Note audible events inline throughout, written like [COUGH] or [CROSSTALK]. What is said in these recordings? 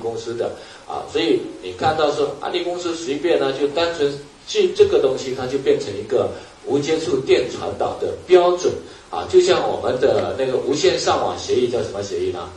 公司的啊，所以你看到说安利公司随便呢就单纯这这个东西，它就变成一个无接触电传导的标准啊，就像我们的那个无线上网协议叫什么协议呢？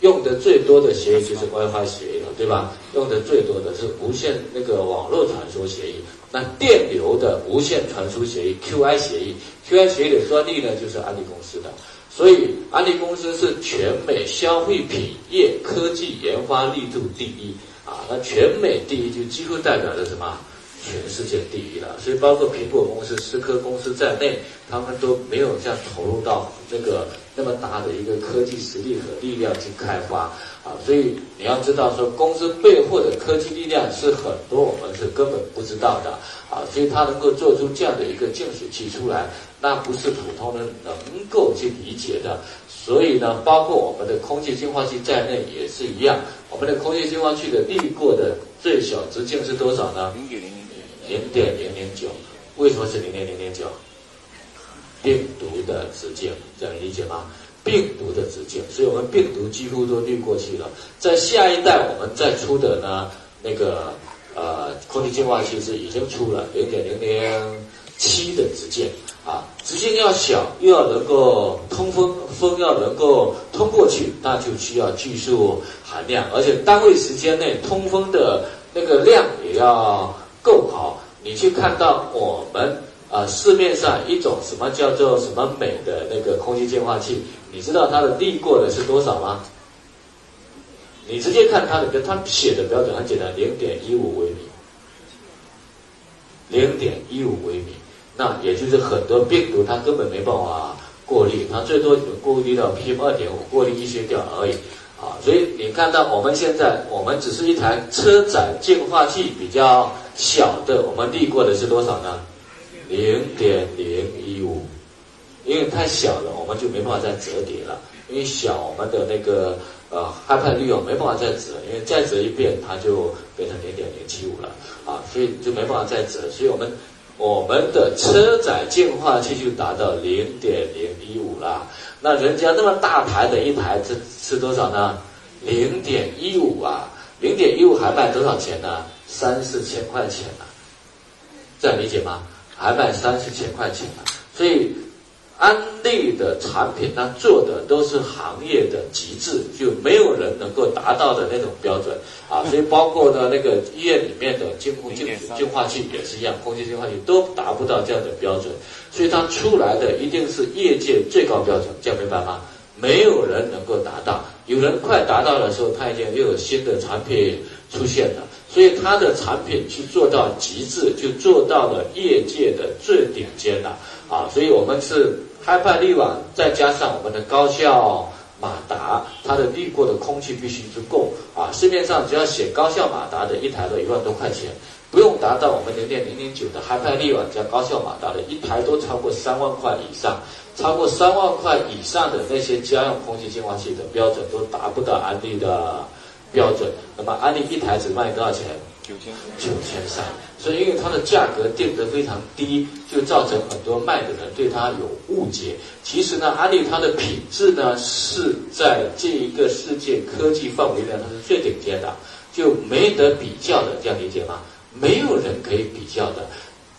用的最多的协议就是 WiFi 协议了，对吧？用的最多的是无线那个网络传输协议。那电流的无线传输协议 QI 协议，QI 协议的专利呢就是安利公司的。所以安利公司是全美消费品业科技研发力度第一啊。那全美第一就几乎代表着什么？全世界第一了。所以包括苹果公司、思科公司在内，他们都没有这样投入到那个。那么大的一个科技实力和力量去开发啊，所以你要知道说，公司背后的科技力量是很多我们是根本不知道的啊，所以它能够做出这样的一个净水器出来，那不是普通人能够去理解的。所以呢，包括我们的空气净化器在内也是一样，我们的空气净化器的滤过的最小直径是多少呢？零点零零点零零九。为什么是零点零零九？病毒的直径，这样理解吗？病毒的直径，所以我们病毒几乎都滤过去了。在下一代我们再出的呢，那个呃空气净化器是已经出了零点零零七的直径啊，直径要小又要能够通风，风要能够通过去，那就需要技术含量，而且单位时间内通风的那个量也要够好。你去看到我们。啊，市面上一种什么叫做什么美的那个空气净化器，你知道它的滤过的是多少吗？你直接看它的，它写的标准很简单，零点一五微米，零点一五微米，那也就是很多病毒它根本没办法过滤，它最多只过滤到 PM 二点五，过滤一些掉而已。啊，所以你看到我们现在，我们只是一台车载净化器比较小的，我们滤过的是多少呢？零点零一五，因为太小了，我们就没办法再折叠了。因为小，我们的那个呃害怕率哦没办法再折，因为再折一遍它就变成零点零七五了啊，所以就没办法再折。所以我们我们的车载净化器就达到零点零一五了。那人家那么大牌的一台是是多少呢？零点一五啊，零点一五还卖多少钱呢？三四千块钱呢，这样理解吗？还卖三四千块钱呢，所以安利的产品它做的都是行业的极致，就没有人能够达到的那种标准啊。所以包括呢那个医院里面的净空净净化器也是一样，空气净化器都达不到这样的标准，所以它出来的一定是业界最高标准，这样明白吗？没有人能够达到，有人快达到的时候，他已经又有新的产品出现了。所以它的产品去做到极致，就做到了业界的最顶尖了啊！所以我们是开派滤网，再加上我们的高效马达，它的滤过的空气必须足够啊！市面上只要写高效马达的一台都一万多块钱，不用达到我们零点零零九的开派滤网加高效马达的一台都超过三万块以上，超过三万块以上的那些家用空气净化器的标准都达不到安利的。标准，那么安利一台只卖多少钱？九千九千三。所以因为它的价格定得非常低，就造成很多卖的人对它有误解。其实呢，安利它的品质呢是在这一个世界科技范围内它是最顶尖的，就没得比较的，这样理解吗？没有人可以比较的。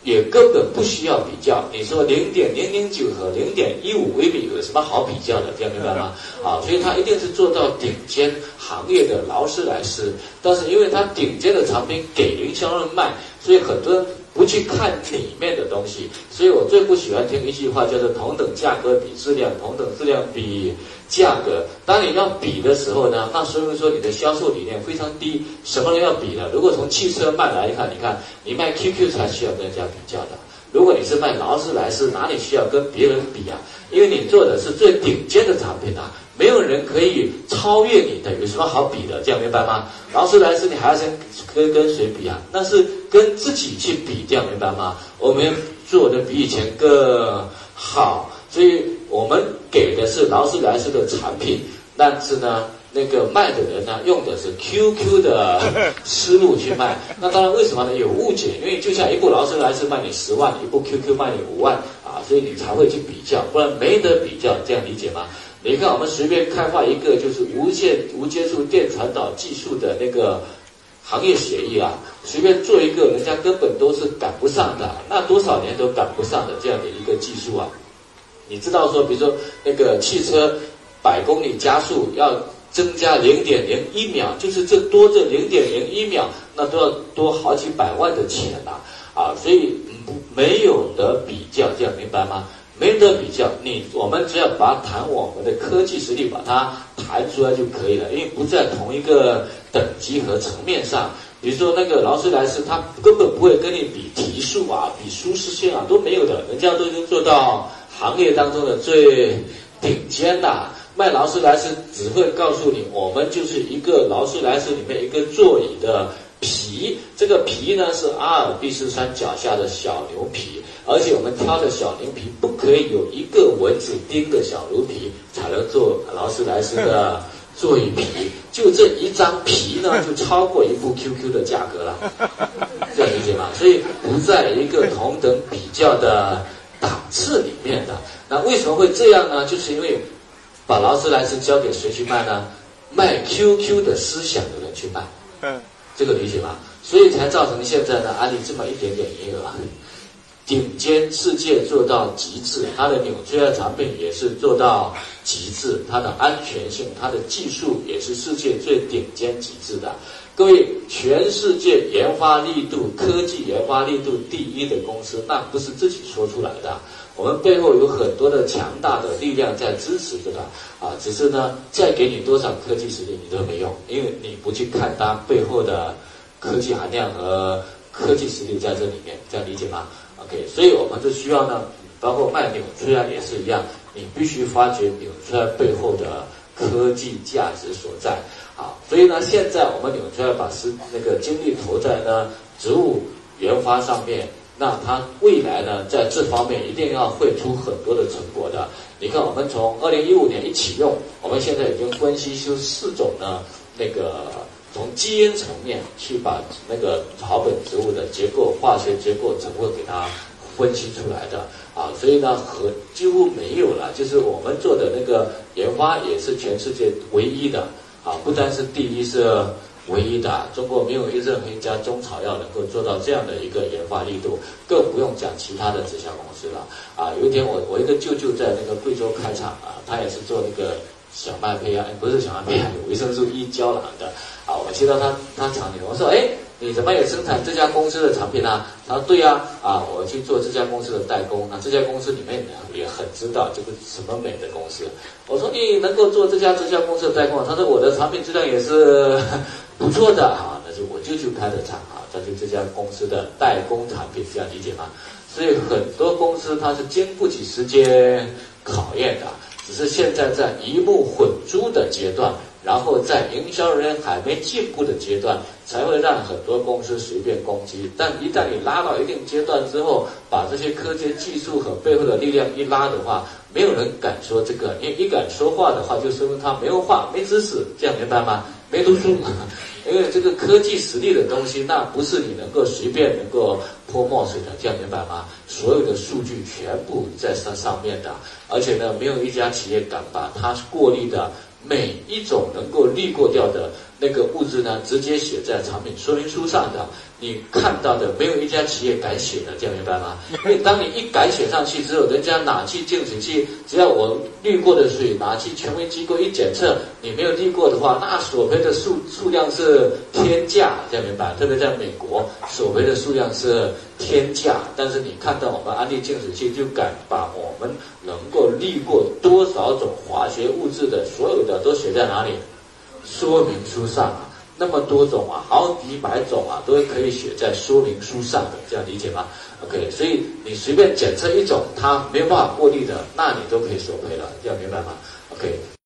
也根本不需要比较。你说零点零零九和零点一五微米有什么好比较的？这样明白吗？啊，所以它一定是做到顶尖行业的劳斯莱斯。但是因为它顶尖的产品给营销人卖，所以很多人不去看里面的东西。所以我最不喜欢听一句话，叫做“同等价格比质量，同等质量比”。价格，当你要比的时候呢，那说明说你的销售理念非常低。什么人要比呢？如果从汽车卖来看，你看你卖 QQ 才需要跟人家比较的。如果你是卖劳斯莱斯，哪里需要跟别人比啊？因为你做的是最顶尖的产品啊，没有人可以超越你的，有什么好比的？这样明白吗？劳斯莱斯你还要先跟跟谁比啊？那是跟自己去比，这样明白吗？我们做的比以前更好，所以。我们给的是劳斯莱斯的产品，但是呢，那个卖的人呢，用的是 QQ 的思路去卖。那当然，为什么呢？有误解，因为就像一部劳斯莱斯卖你十万，一部 QQ 卖你五万啊，所以你才会去比较，不然没得比较，这样理解吗？你看我们随便开发一个就是无线无接触电传导技术的那个行业协议啊，随便做一个，人家根本都是赶不上的，那多少年都赶不上的这样的一个技术啊。你知道说，比如说那个汽车百公里加速要增加零点零一秒，就是这多这零点零一秒，那都要多好几百万的钱呐啊！所以不没有得比较，这样明白吗？没得比较，你我们只要把谈我们的科技实力，把它谈出来就可以了，因为不在同一个等级和层面上。比如说那个劳斯莱斯，它根本不会跟你比提速啊，比舒适性啊，都没有的，人家都已经做到。行业当中的最顶尖的卖劳斯莱斯，只会告诉你，我们就是一个劳斯莱斯里面一个座椅的皮，这个皮呢是阿尔卑斯山脚下的小牛皮，而且我们挑的小牛皮不可以有一个蚊子叮的小牛皮，才能做劳斯莱斯的座椅皮，就这一张皮呢，就超过一部 QQ 的价格了，[LAUGHS] 这样理解吗？所以不在一个同等比较的。档次里面的那为什么会这样呢？就是因为把劳斯莱斯交给谁去卖呢？卖 QQ 的思想的人去卖，嗯，这个理解吗？所以才造成现在呢，安利这么一点点营业额，顶尖世界做到极致，它的纽崔莱产品也是做到极致，它的安全性、它的技术也是世界最顶尖极致的。各位，全世界研发力度、科技研发力度第一的公司，那不是自己说出来的，我们背后有很多的强大的力量在支持着它啊。只是呢，再给你多少科技实力你都没用，因为你不去看它背后的科技含量和科技实力在这里面，这样理解吗所以我们就需要呢，包括卖纽崔莱也是一样，你必须发掘纽崔莱背后的科技价值所在。好，所以呢，现在我们纽崔莱把是那个精力投在呢植物研发上面，那它未来呢在这方面一定要会出很多的成果的。你看，我们从二零一五年一启用，我们现在已经分析出四种呢，那个从基因层面去把那个草本植物的结构、化学结构成分给它分析出来的啊，所以呢和几乎没有了，就是我们做的那个研发也是全世界唯一的。啊，不单是第一是唯一的，中国没有任何一家中草药能够做到这样的一个研发力度，更不用讲其他的直销公司了。啊，有一天我我一个舅舅在那个贵州开厂啊，他也是做那个小麦胚芽，不是小麦胚芽，维生素 E 胶囊的。接，到他他厂里，我说哎。你怎么也生产这家公司的产品呢？他说对呀，啊，我去做这家公司的代工。那这家公司里面也很知道这个什么美的公司。我说你能够做这家这家公司的代工，他说我的产品质量也是 [LAUGHS] 不错的啊。那就我就去开的厂啊，他就这家公司的代工产品，这样理解吗？所以很多公司它是经不起时间考验的，只是现在在一目混珠的阶段。然后在营销人员还没进步的阶段，才会让很多公司随便攻击。但一旦你拉到一定阶段之后，把这些科技技术和背后的力量一拉的话，没有人敢说这个。你一敢说话的话，就说明他没文化、没知识，这样明白吗？没读书。因为这个科技实力的东西，那不是你能够随便能够泼墨水的，这样明白吗？所有的数据全部在上上面的，而且呢，没有一家企业敢把它过滤的。每一种能够滤过掉的那个物质呢，直接写在产品说明书上的。你看到的没有一家企业敢写的，这样明白吗？[LAUGHS] 因为当你一改写上去之后，人家哪去净水器？只要我滤过的水，拿去权威机构一检测，你没有滤过的话，那索赔的数数量是天价，这样明白？特别在美国，索赔的数量是天价。但是你看到我们安利净水器，就敢把我们能够滤过多少种化学物质的所有的都写在哪里？说明书上啊。那么多种啊，好几百种啊，都可以写在说明书上的，这样理解吗？OK，所以你随便检测一种，它没有办法过滤的，那你都可以索赔了，这样明白吗？OK。